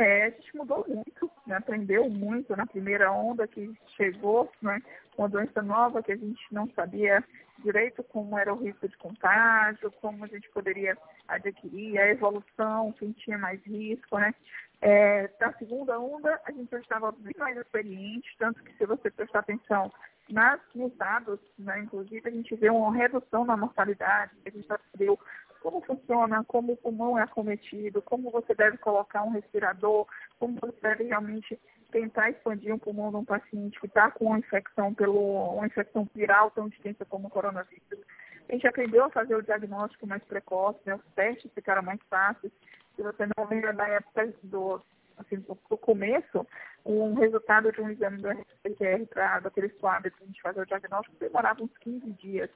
É, a gente mudou muito, né? aprendeu muito na primeira onda que chegou, né? uma doença nova que a gente não sabia direito como era o risco de contágio, como a gente poderia adquirir, a evolução, quem tinha mais risco, né? É, na segunda onda, a gente já estava bem mais experiente, tanto que se você prestar atenção nas, nos dados, né, inclusive, a gente vê uma redução na mortalidade, a gente já viu como funciona, como o pulmão é acometido, como você deve colocar um respirador, como você deve realmente tentar expandir um pulmão de um paciente que está com uma infecção pelo uma infecção viral tão extensa como o coronavírus. A gente aprendeu a fazer o diagnóstico mais precoce, né? os testes ficaram mais fáceis. Se você não lembra da época do, assim, do, começo, um resultado de um exame do PCR para daquele swab que a gente fazia o diagnóstico demorava uns 15 dias.